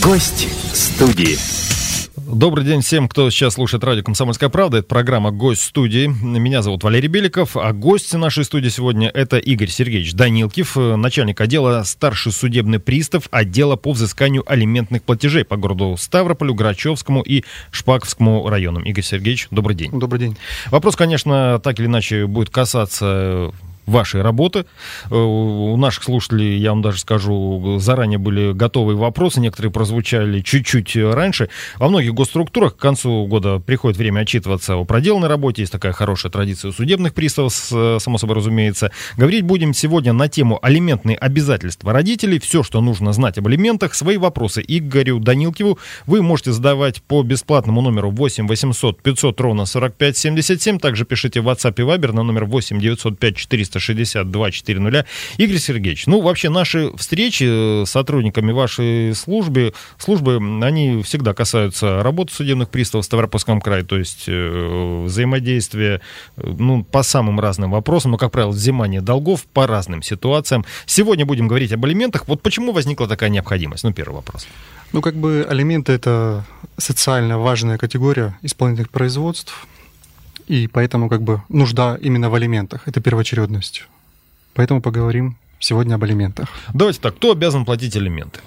Гость студии. Добрый день всем, кто сейчас слушает радио «Комсомольская правда». Это программа «Гость студии». Меня зовут Валерий Беликов, а гость нашей студии сегодня – это Игорь Сергеевич Данилкив, начальник отдела старший судебный пристав отдела по взысканию алиментных платежей по городу Ставрополю, Грачевскому и Шпаковскому районам. Игорь Сергеевич, добрый день. Добрый день. Вопрос, конечно, так или иначе будет касаться вашей работы. Э, у наших слушателей, я вам даже скажу, заранее были готовые вопросы, некоторые прозвучали чуть-чуть раньше. Во многих госструктурах к концу года приходит время отчитываться о проделанной работе, есть такая хорошая традиция у судебных приставов, само собой разумеется. Говорить будем сегодня на тему алиментные обязательства родителей, все, что нужно знать об алиментах, свои вопросы Игорю Данилкиву вы можете задавать по бесплатному номеру 8 800 500 ровно 45 77, также пишите в WhatsApp и Viber на номер 8 905 400 362 400. Игорь Сергеевич, ну, вообще наши встречи с сотрудниками вашей службы, службы, они всегда касаются работы судебных приставов в Ставропольском крае, то есть э, взаимодействия, ну, по самым разным вопросам, но, как правило, взимание долгов по разным ситуациям. Сегодня будем говорить об алиментах. Вот почему возникла такая необходимость? Ну, первый вопрос. Ну, как бы алименты – это социально важная категория исполнительных производств – и поэтому как бы нужда именно в алиментах. Это первоочередность. Поэтому поговорим сегодня об алиментах. Давайте так, кто обязан платить алименты?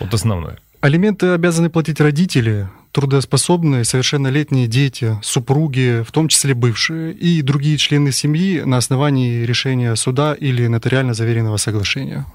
Вот основное. Алименты обязаны платить родители, трудоспособные, совершеннолетние дети, супруги, в том числе бывшие, и другие члены семьи на основании решения суда или нотариально заверенного соглашения.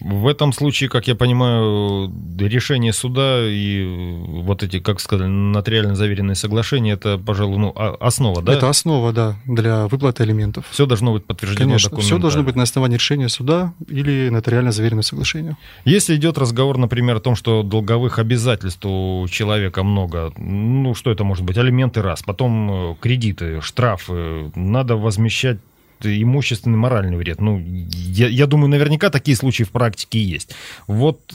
В этом случае, как я понимаю, решение суда и вот эти, как сказали, нотариально заверенные соглашения, это, пожалуй, ну, основа, да? Это основа, да, для выплаты алиментов. Все должно быть подтверждено Конечно, все должно быть на основании решения суда или нотариально заверенного соглашения. Если идет разговор, например, о том, что долговых обязательств у человека много, ну, что это может быть? Алименты раз, потом э, кредиты, штрафы, надо возмещать имущественный моральный вред. Ну, я, я думаю, наверняка такие случаи в практике есть. Вот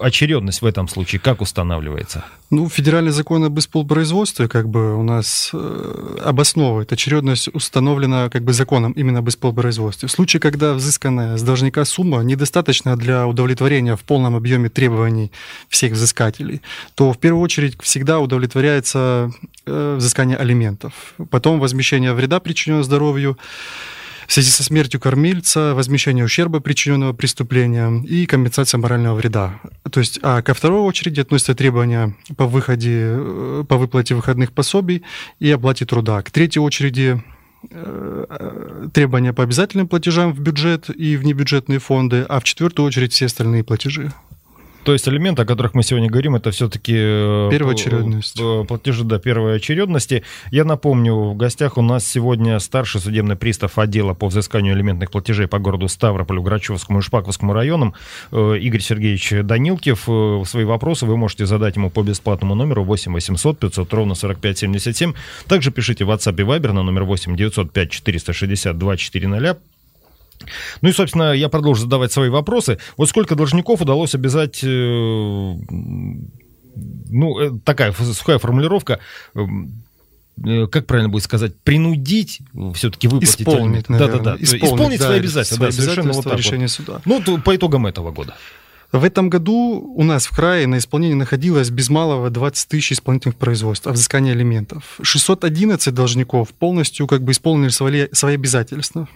очередность в этом случае как устанавливается? Ну, федеральный закон об исполпроизводстве как бы у нас э, обосновывает. Очередность установлена как бы законом именно об исполпроизводстве. В случае, когда взысканная с должника сумма недостаточна для удовлетворения в полном объеме требований всех взыскателей, то в первую очередь всегда удовлетворяется э, взыскание алиментов. Потом возмещение вреда, причиненного здоровью, в связи со смертью кормильца, возмещение ущерба, причиненного преступлением и компенсация морального вреда. То есть, а ко второй очереди относятся требования по выходе, э, по выплате выходных пособий и оплате труда. К третьей очереди э, требования по обязательным платежам в бюджет и в небюджетные фонды, а в четвертую очередь все остальные платежи. То есть элементы, о которых мы сегодня говорим, это все-таки... Э, Первоочередность. Платежи, да, первой очередности. Я напомню, в гостях у нас сегодня старший судебный пристав отдела по взысканию элементных платежей по городу Ставрополю, Грачевскому и Шпаковскому районам э, Игорь Сергеевич Данилкев. Э, свои вопросы вы можете задать ему по бесплатному номеру 8 800 500 ровно 45 77. Также пишите в WhatsApp и Viber на номер 8 905 462 400. Ну и, собственно, я продолжу задавать свои вопросы. Вот сколько должников удалось обязать, э, ну, э, такая сухая формулировка, эм, э, как правильно будет сказать, принудить все-таки выплатить исполнить, да, да, да, исполнить, исполнить да, свои обязательства, свои да, совершенно вот так решение вот. суда. Ну, по итогам этого года. В этом году у нас в крае на исполнении находилось без малого 20 тысяч исполнительных производств о взыскании алиментов. 611 должников полностью как бы исполнили свои, свои обязательства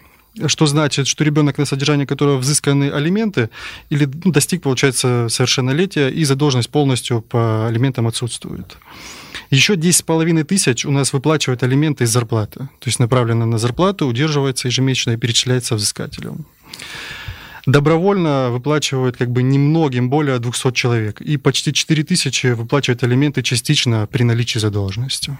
что значит, что ребенок, на содержание которого взысканы алименты, или ну, достиг, получается, совершеннолетия, и задолженность полностью по алиментам отсутствует. Еще 10,5 тысяч у нас выплачивают алименты из зарплаты. То есть направлено на зарплату, удерживается ежемесячно и перечисляется взыскателем. Добровольно выплачивают как бы немногим, более 200 человек. И почти 4 тысячи выплачивают алименты частично при наличии задолженности.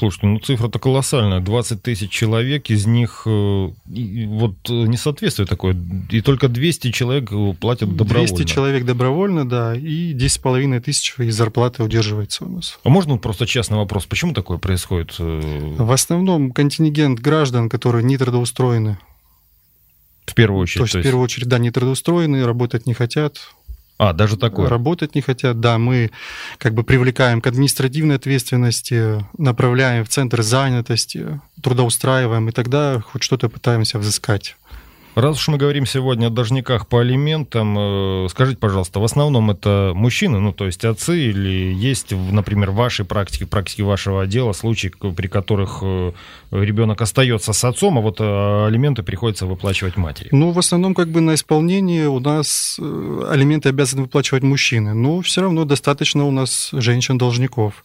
Слушайте, ну цифра-то колоссальная. 20 тысяч человек, из них э, вот э, несоответствие такое. И только 200 человек платят добровольно. 200 человек добровольно, да, и 10,5 тысяч из зарплаты удерживается у нас. А можно просто частный вопрос? Почему такое происходит? Э? В основном контингент граждан, которые не трудоустроены. В первую очередь? То есть, то есть... в первую очередь, да, не трудоустроены, работать не хотят, а, даже такое? Работать не хотят, да. Мы как бы привлекаем к административной ответственности, направляем в центр занятости, трудоустраиваем, и тогда хоть что-то пытаемся взыскать. Раз уж мы говорим сегодня о должниках по алиментам, э, скажите, пожалуйста, в основном это мужчины, ну, то есть отцы, или есть, например, в вашей практике, в практике вашего отдела случаи, при которых э, ребенок остается с отцом, а вот э, алименты приходится выплачивать матери? Ну, в основном, как бы на исполнении у нас алименты обязаны выплачивать мужчины, но все равно достаточно у нас женщин-должников.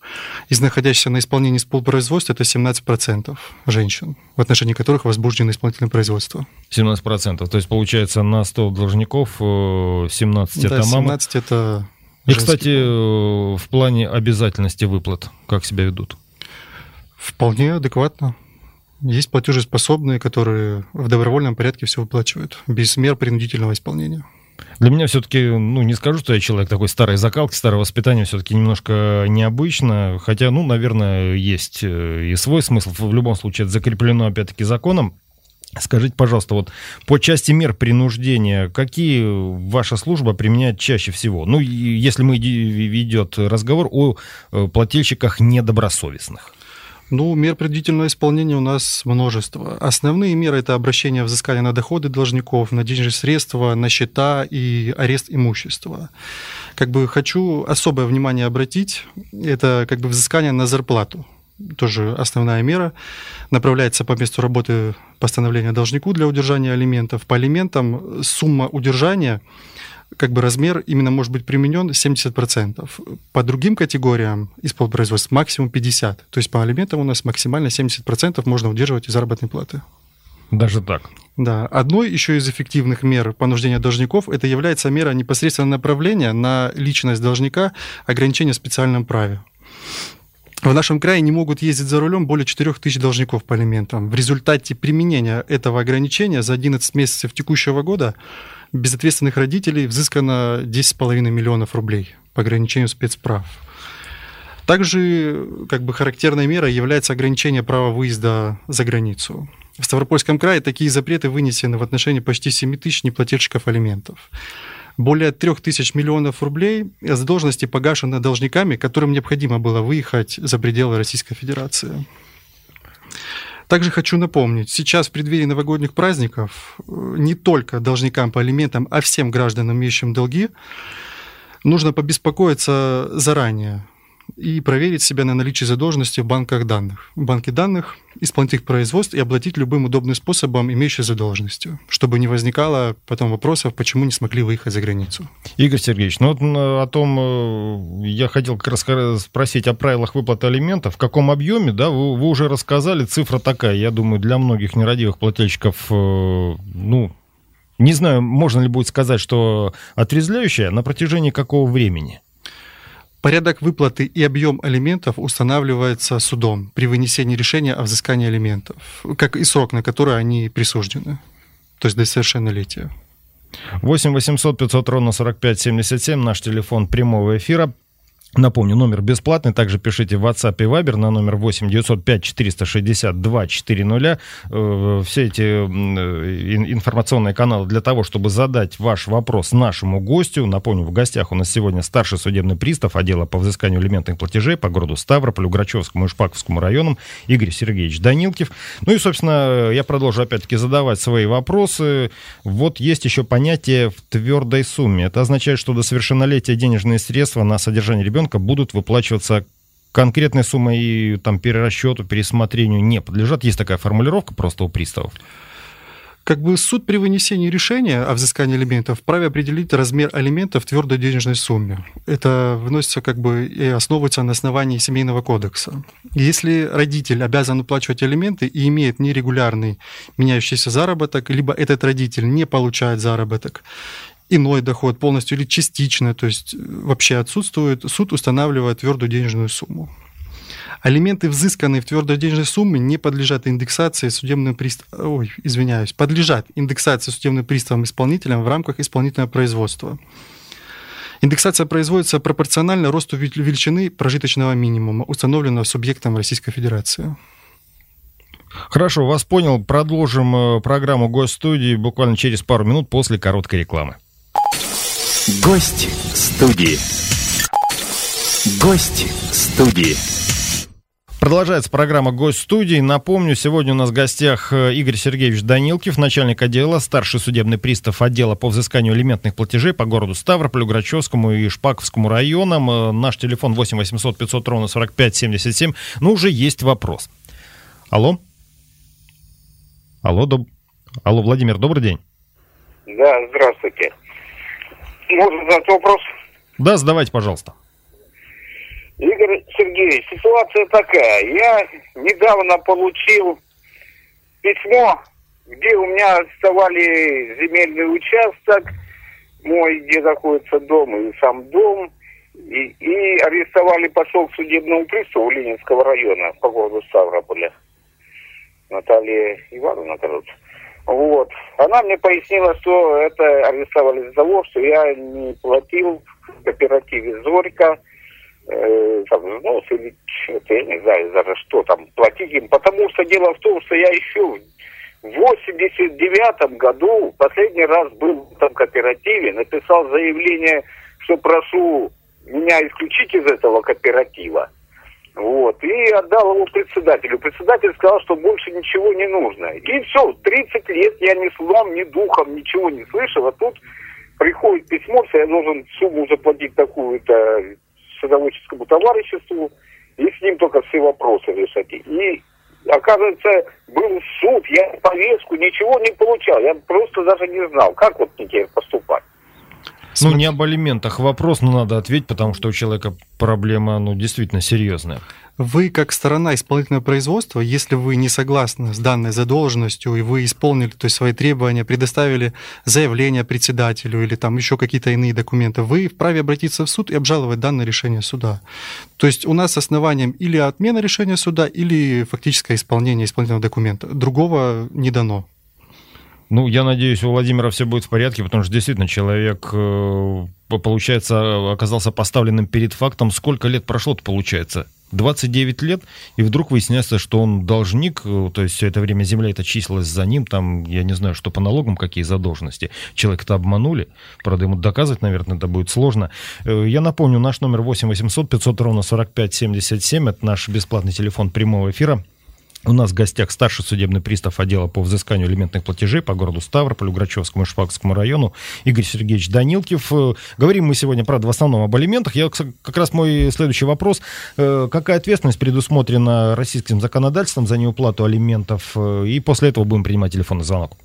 Из находящихся на исполнении с полпроизводства это 17% женщин, в отношении которых возбуждено исполнительное производство. 17%? То есть, получается, на 100 должников 17 да, это мама. 17 это И, кстати, э, в плане обязательности выплат, как себя ведут? Вполне адекватно. Есть платежеспособные, которые в добровольном порядке все выплачивают, без мер принудительного исполнения. Для меня все-таки, ну, не скажу, что я человек такой старой закалки, старого воспитания, все-таки немножко необычно. Хотя, ну, наверное, есть э, и свой смысл. В любом случае, это закреплено, опять-таки, законом. Скажите, пожалуйста, вот по части мер принуждения, какие ваша служба применяет чаще всего? Ну, если мы ведет разговор о э, плательщиках недобросовестных. Ну, мер принудительного исполнения у нас множество. Основные меры – это обращение взыскания на доходы должников, на денежные средства, на счета и арест имущества. Как бы хочу особое внимание обратить, это как бы взыскание на зарплату тоже основная мера, направляется по месту работы постановление должнику для удержания алиментов. По алиментам сумма удержания, как бы размер именно может быть применен 70%. По другим категориям исполпроизводств максимум 50%. То есть по алиментам у нас максимально 70% можно удерживать из заработной платы. Даже так? Да. Одной еще из эффективных мер понуждения должников это является мера непосредственного направления на личность должника ограничения в специальном праве. В нашем крае не могут ездить за рулем более 4 тысяч должников по алиментам. В результате применения этого ограничения за 11 месяцев текущего года безответственных родителей взыскано 10,5 миллионов рублей по ограничению спецправ. Также как бы характерной мерой является ограничение права выезда за границу. В Ставропольском крае такие запреты вынесены в отношении почти 7 тысяч неплательщиков алиментов более трех тысяч миллионов рублей задолженности погашены должниками, которым необходимо было выехать за пределы Российской Федерации. Также хочу напомнить, сейчас в преддверии новогодних праздников э, не только должникам по алиментам, а всем гражданам, имеющим долги, нужно побеспокоиться заранее и проверить себя на наличие задолженности в банках данных. Банке данных исполнительных производств и оплатить любым удобным способом имеющей задолженностью, чтобы не возникало потом вопросов, почему не смогли выехать за границу. Игорь Сергеевич, ну вот о том э, я хотел как раз спросить о правилах выплаты алиментов. В каком объеме, да, вы, вы уже рассказали, цифра такая, я думаю, для многих нерадивых плательщиков, э, ну, не знаю, можно ли будет сказать, что отрезвляющая, на протяжении какого времени? Порядок выплаты и объем алиментов устанавливается судом при вынесении решения о взыскании алиментов, как и срок, на который они присуждены, то есть до совершеннолетия. 8 800 500 ровно 45 77, наш телефон прямого эфира. Напомню, номер бесплатный. Также пишите в WhatsApp и Viber на номер 8 905 462 400. Все эти э, информационные каналы для того, чтобы задать ваш вопрос нашему гостю. Напомню, в гостях у нас сегодня старший судебный пристав отдела по взысканию элементных платежей по городу Ставрополю, Грачевскому и Шпаковскому районам Игорь Сергеевич Данилкив. Ну и, собственно, я продолжу опять-таки задавать свои вопросы. Вот есть еще понятие в твердой сумме. Это означает, что до совершеннолетия денежные средства на содержание ребенка ребенка будут выплачиваться конкретной суммой и там перерасчету, пересмотрению не подлежат. Есть такая формулировка просто у приставов. Как бы суд при вынесении решения о взыскании алиментов вправе определить размер алиментов в твердой денежной сумме. Это вносится как бы и основывается на основании семейного кодекса. Если родитель обязан уплачивать алименты и имеет нерегулярный меняющийся заработок, либо этот родитель не получает заработок, иной доход полностью или частично, то есть э, вообще отсутствует, суд устанавливает твердую денежную сумму. Алименты, взысканные в твердой денежной сумме, не подлежат индексации судебным приставом, ой, извиняюсь, подлежат индексации судебным приставом исполнителям в рамках исполнительного производства. Индексация производится пропорционально росту величины прожиточного минимума, установленного субъектом Российской Федерации. Хорошо, вас понял. Продолжим э, программу госстудии буквально через пару минут после короткой рекламы. Гость студии. Гость студии. Продолжается программа «Гость студии». Напомню, сегодня у нас в гостях э, Игорь Сергеевич Данилкив, начальник отдела, старший судебный пристав отдела по взысканию элементных платежей по городу Ставрополю, Грачевскому и Шпаковскому районам. Э, наш телефон 8 800 500 ровно 45 77. Ну, уже есть вопрос. Алло? Алло, доб... Алло, Владимир, добрый день. Да, здравствуйте. Можно задать вопрос? Да, задавайте, пожалуйста. Игорь Сергеевич, ситуация такая. Я недавно получил письмо, где у меня арестовали земельный участок, мой, где находится дом, и сам дом, и, и арестовали посол к судебному приставу Ленинского района по городу Ставрополя. Наталья Ивановна, короче. Вот. Она мне пояснила, что это арестовали из-за того, что я не платил в кооперативе «Зорька», э, там, взнос или что-то, я не знаю даже что там, платить им. Потому что дело в том, что я еще в 89 году последний раз был в этом кооперативе, написал заявление, что прошу меня исключить из этого кооператива. Вот. И отдал его председателю. Председатель сказал, что больше ничего не нужно. И все, 30 лет я ни словом, ни духом ничего не слышал. А тут приходит письмо, что я должен сумму заплатить такую-то садоводческому товариществу, и с ним только все вопросы решать. И, оказывается, был суд, я повестку, ничего не получал. Я просто даже не знал, как вот теперь поступать. Ну, не об алиментах вопрос, но надо ответить, потому что у человека проблема, ну, действительно серьезная. Вы, как сторона исполнительного производства, если вы не согласны с данной задолженностью, и вы исполнили то есть, свои требования, предоставили заявление председателю или там еще какие-то иные документы, вы вправе обратиться в суд и обжаловать данное решение суда. То есть у нас основанием или отмена решения суда, или фактическое исполнение исполнительного документа. Другого не дано. Ну, я надеюсь, у Владимира все будет в порядке, потому что действительно человек, э, получается, оказался поставленным перед фактом. Сколько лет прошло-то, получается? 29 лет, и вдруг выясняется, что он должник, э, то есть все это время земля это числилась за ним, там, я не знаю, что по налогам, какие задолженности. Человека-то обманули, правда, ему доказывать, наверное, это будет сложно. Э, я напомню, наш номер 8 800 500 ровно 45 77, это наш бесплатный телефон прямого эфира. У нас в гостях старший судебный пристав отдела по взысканию элементных платежей по городу Ставрополю, Грачевскому и Шпакскому району Игорь Сергеевич Данилкив. Э, говорим мы сегодня, правда, в основном об алиментах. Я, как раз мой следующий вопрос. Э, какая ответственность предусмотрена российским законодательством за неуплату алиментов? Э, и после этого будем принимать телефонный звонок.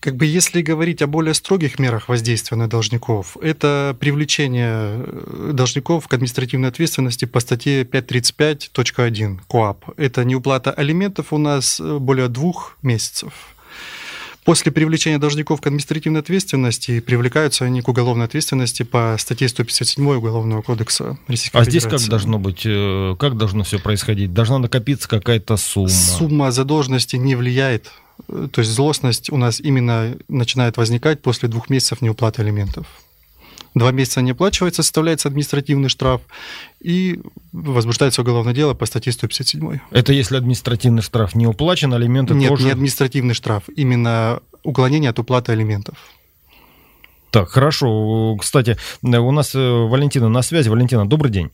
Как бы если говорить о более строгих мерах воздействия на должников, это привлечение э, должников к административной ответственности по статье 535.1 КОАП. Это неуплата алиментов у нас э, более двух месяцев. После привлечения должников к административной ответственности привлекаются они к уголовной ответственности по статье 157 Уголовного кодекса Российской а Федерации. здесь как должно быть, э, как должно все происходить? Должна накопиться какая-то сумма? Сумма задолженности не влияет то есть злостность у нас именно начинает возникать после двух месяцев неуплаты алиментов. Два месяца не оплачивается, составляется административный штраф, и возбуждается уголовное дело по статье 157. Это если административный штраф не уплачен, алименты Нет, тоже... не административный штраф, именно уклонение от уплаты алиментов. Так, хорошо. Кстати, у нас э, Валентина на связи. Валентина, добрый день.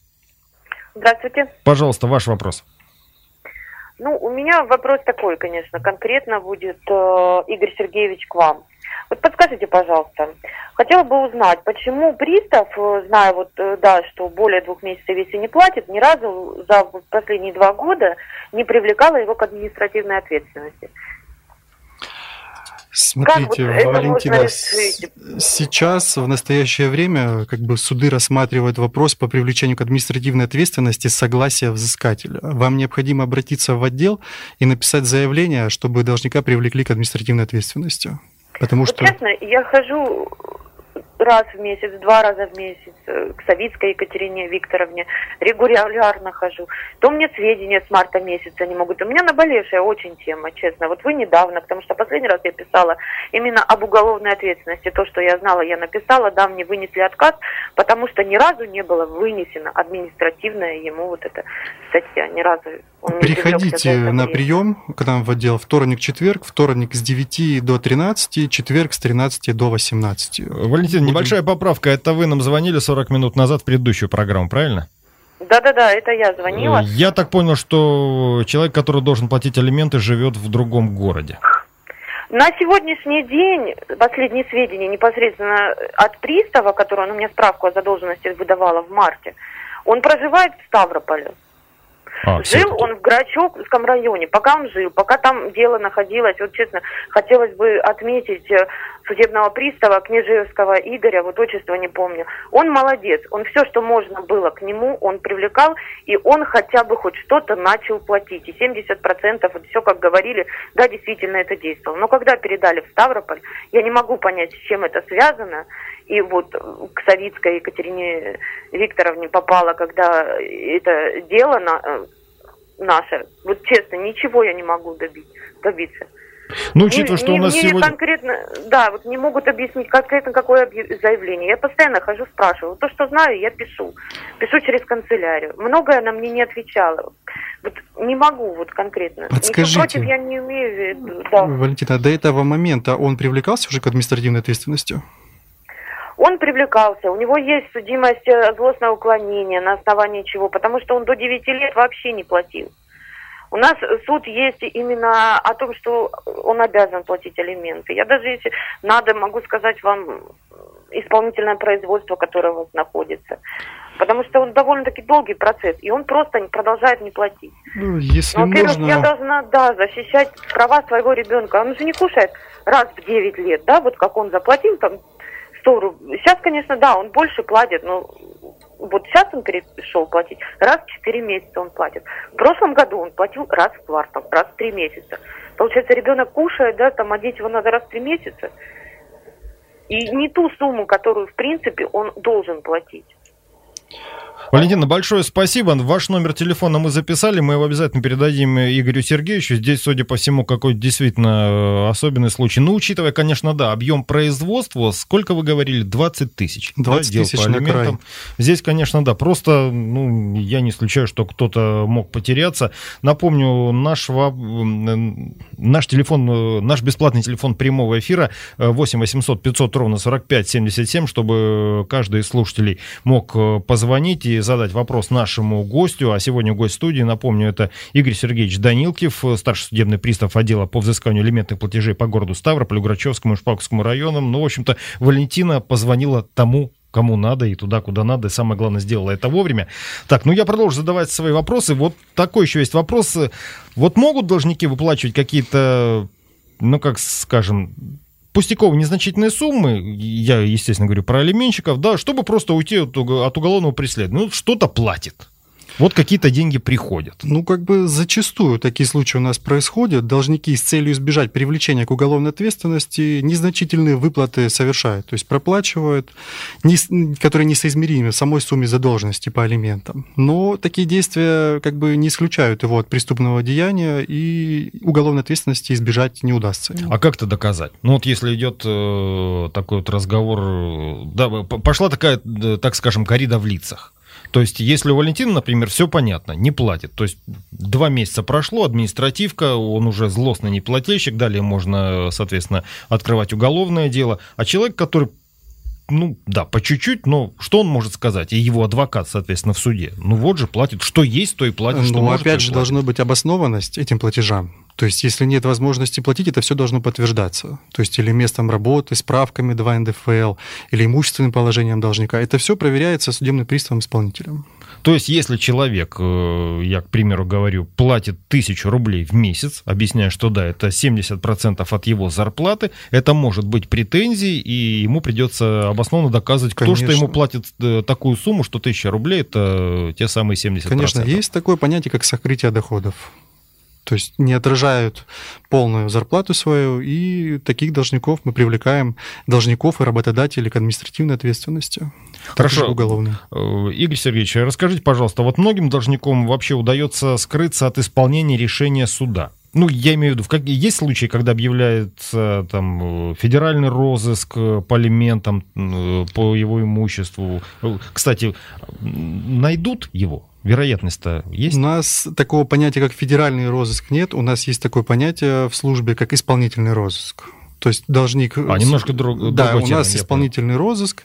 Здравствуйте. Пожалуйста, ваш вопрос. Ну, у меня вопрос такой, конечно, конкретно будет э, Игорь Сергеевич к вам. Вот подскажите, пожалуйста, хотела бы узнать, почему пристав, э, зная вот, э, да, что более двух месяцев если не платит, ни разу за последние два года не привлекала его к административной ответственности. Смотрите, вот Валентина, сейчас в настоящее время как бы суды рассматривают вопрос по привлечению к административной ответственности согласия взыскателя. Вам необходимо обратиться в отдел и написать заявление, чтобы должника привлекли к административной ответственности. Потому вот что... Честно, я хожу раз в месяц, два раза в месяц э, к Савицкой Екатерине Викторовне, регулярно хожу. То мне сведения с марта месяца не могут. У меня наболевшая очень тема, честно. Вот вы недавно, потому что последний раз я писала именно об уголовной ответственности. То, что я знала, я написала, да, мне вынесли отказ, потому что ни разу не было вынесено административная ему вот эта статья. Ни разу он Приходите на прием к нам в отдел вторник-четверг, вторник с 9 до 13, четверг с 13 до 18. Валентин, Будем... небольшая поправка. Это вы нам звонили 40 минут назад в предыдущую программу, правильно? Да-да-да, это я звонила. Э, Я так понял, что человек, который должен платить алименты, живет в другом городе. На сегодняшний день, последние сведения непосредственно от пристава, который он у меня справку о задолженности выдавала в марте, он проживает в Ставрополе. А, Жил он в Грачевском районе, пока он жил, пока там дело находилось, вот честно, хотелось бы отметить э, судебного пристава Княжевского Игоря, вот отчество не помню. Он молодец, он все, что можно было к нему, он привлекал, и он хотя бы хоть что-то начал платить. И 70%, вот все как говорили, да, действительно это действовало. Но когда передали в Ставрополь, я не могу понять, с чем это связано. И вот э, к Савицкой Екатерине Викторовне попало, когда это дело на, э, наше. Вот честно, ничего я не могу добить, добиться. Ну, учитывая, что у нас мне сегодня... конкретно, да, вот не могут объяснить конкретно какое заявление. Я постоянно хожу, спрашиваю. То, что знаю, я пишу. Пишу через канцелярию. Многое она мне не отвечала. Вот не могу вот конкретно. Ничего Подскажите. против я не имею в виду. Да. Валентина, до этого момента он привлекался уже к административной ответственности? Он привлекался, у него есть судимость э, злостное уклонение, на основании чего? Потому что он до 9 лет вообще не платил. У нас суд есть именно о том, что он обязан платить алименты. Я даже, если надо, могу сказать вам исполнительное производство, которое у вас находится. Потому что он довольно-таки долгий процесс, и он просто не- продолжает не платить. Ну, если Ну, во-первых, можно... я должна, да, защищать права своего ребенка. Он же не кушает раз в 9 лет, да, вот как он заплатил там 100 рублей. Сейчас, конечно, да, он больше платит, но вот сейчас он перешел платить, раз в 4 месяца он платит. В прошлом году он платил раз в квартал, раз в 3 месяца. Получается, ребенок кушает, да, там одеть его надо раз в 3 месяца. И не ту сумму, которую, в принципе, он должен платить. Валентина, большое спасибо. Ваш номер телефона мы записали, мы его обязательно передадим Игорю Сергеевичу. Здесь, судя по всему, какой-то действительно э, особенный случай. Ну, учитывая, конечно, да, объем производства, сколько вы говорили, 20 тысяч. да, 20 дел тысяч по алиментам. край. Здесь, конечно, да, просто, ну, я не исключаю, что кто-то мог потеряться. Напомню, наш, наш телефон, э, наш бесплатный телефон прямого эфира э, 8 800 500 ровно 45 77, чтобы каждый из слушателей мог э, позвонить и задать вопрос нашему гостю. А сегодня гость студии, напомню, это Игорь Сергеевич Данилкив, э, старший судебный пристав отдела по взысканию элементных платежей по городу Ставрополю, Грачевскому и Шпаковскому районам. Ну, в общем-то, Валентина позвонила тому, кому надо и туда, куда надо. И самое главное, сделала это вовремя. Так, ну я продолжу задавать свои вопросы. Вот такой еще есть вопрос. Вот могут должники выплачивать какие-то, ну, как скажем, пустяковые незначительные суммы, я, естественно, говорю про алименщиков, да, чтобы просто уйти от, от уголовного преследования. Ну, что-то платит. Вот какие-то деньги приходят. Ну, как бы зачастую такие случаи у нас происходят. Должники с целью избежать привлечения к уголовной ответственности незначительные выплаты совершают. То есть проплачивают, не которые несоизмеримы самой сумме задолженности по алиментам. Но такие действия как бы не исключают его от преступного деяния, и уголовной ответственности избежать не удастся. А как это доказать? Ну вот если идет э, такой вот разговор, э, да, пошла такая, э, так скажем, корида в лицах. То есть, если у Валентина, например, все понятно, не платит, то есть два месяца прошло, административка, он уже злостный неплательщик, далее можно, соответственно, открывать уголовное дело, а человек, который ну, да, по чуть-чуть, но что он может сказать? И его адвокат, соответственно, в суде. Ну, вот же платит. Что есть, то и платит. что Ну, может, опять же, платит. должна быть обоснованность этим платежам. То есть, если нет возможности платить, это все должно подтверждаться. То есть, или местом работы, справками 2 НДФЛ, или имущественным положением должника. Это все проверяется судебным приставом-исполнителем. То есть, если человек, э, я, к примеру, говорю, платит тысячу рублей в месяц, объясняя, что да, это 70% от его зарплаты, это может быть претензией, и ему придется обоснованно доказывать, кто что ему платит э, такую сумму, что тысяча рублей это те самые 70%. Конечно, есть такое понятие, как сокрытие доходов. То есть не отражают полную зарплату свою, и таких должников мы привлекаем, должников и работодателей к административной ответственности. Хорошо. Уголовной. Э, Игорь Сергеевич, расскажите, пожалуйста, вот многим должникам вообще удается скрыться от исполнения решения суда? Ну, я имею в виду, в как... есть случаи, когда объявляется там э, федеральный розыск по алиментам, э, по его имуществу. Кстати, найдут его? Вероятность-то есть? У нас такого понятия, как федеральный розыск, нет. У нас есть такое понятие в службе, как исполнительный розыск. То есть должник... А, немножко друг- Да, другой у термин, нас я исполнительный розыск.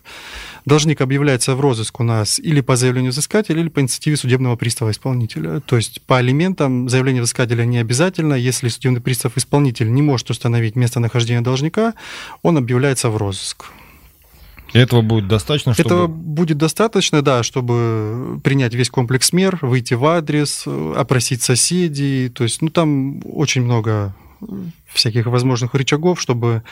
Должник объявляется в розыск у нас или по заявлению взыскателя, или по инициативе судебного пристава исполнителя. То есть по алиментам заявление взыскателя не обязательно. Если судебный пристав исполнитель не может установить местонахождение должника, он объявляется в розыск. Этого будет достаточно, чтобы... Этого будет достаточно, да, чтобы принять весь комплекс мер, выйти в адрес, опросить соседей. То есть, ну, там очень много всяких возможных рычагов, чтобы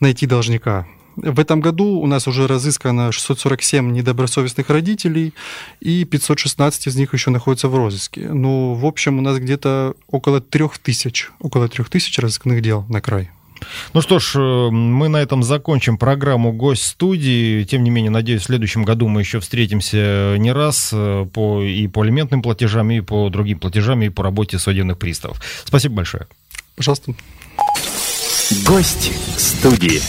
найти должника. В этом году у нас уже разыскано 647 недобросовестных родителей, и 516 из них еще находятся в розыске. Ну, в общем, у нас где-то около 3000, около 3000 разыскных дел на край. Ну что ж, э, мы на этом закончим программу «Гость студии». Тем не менее, надеюсь, в следующем году мы еще встретимся не раз э, по, и по алиментным платежам, и по другим платежам, и по работе судебных приставов. Спасибо большое. Пожалуйста. Гость студии.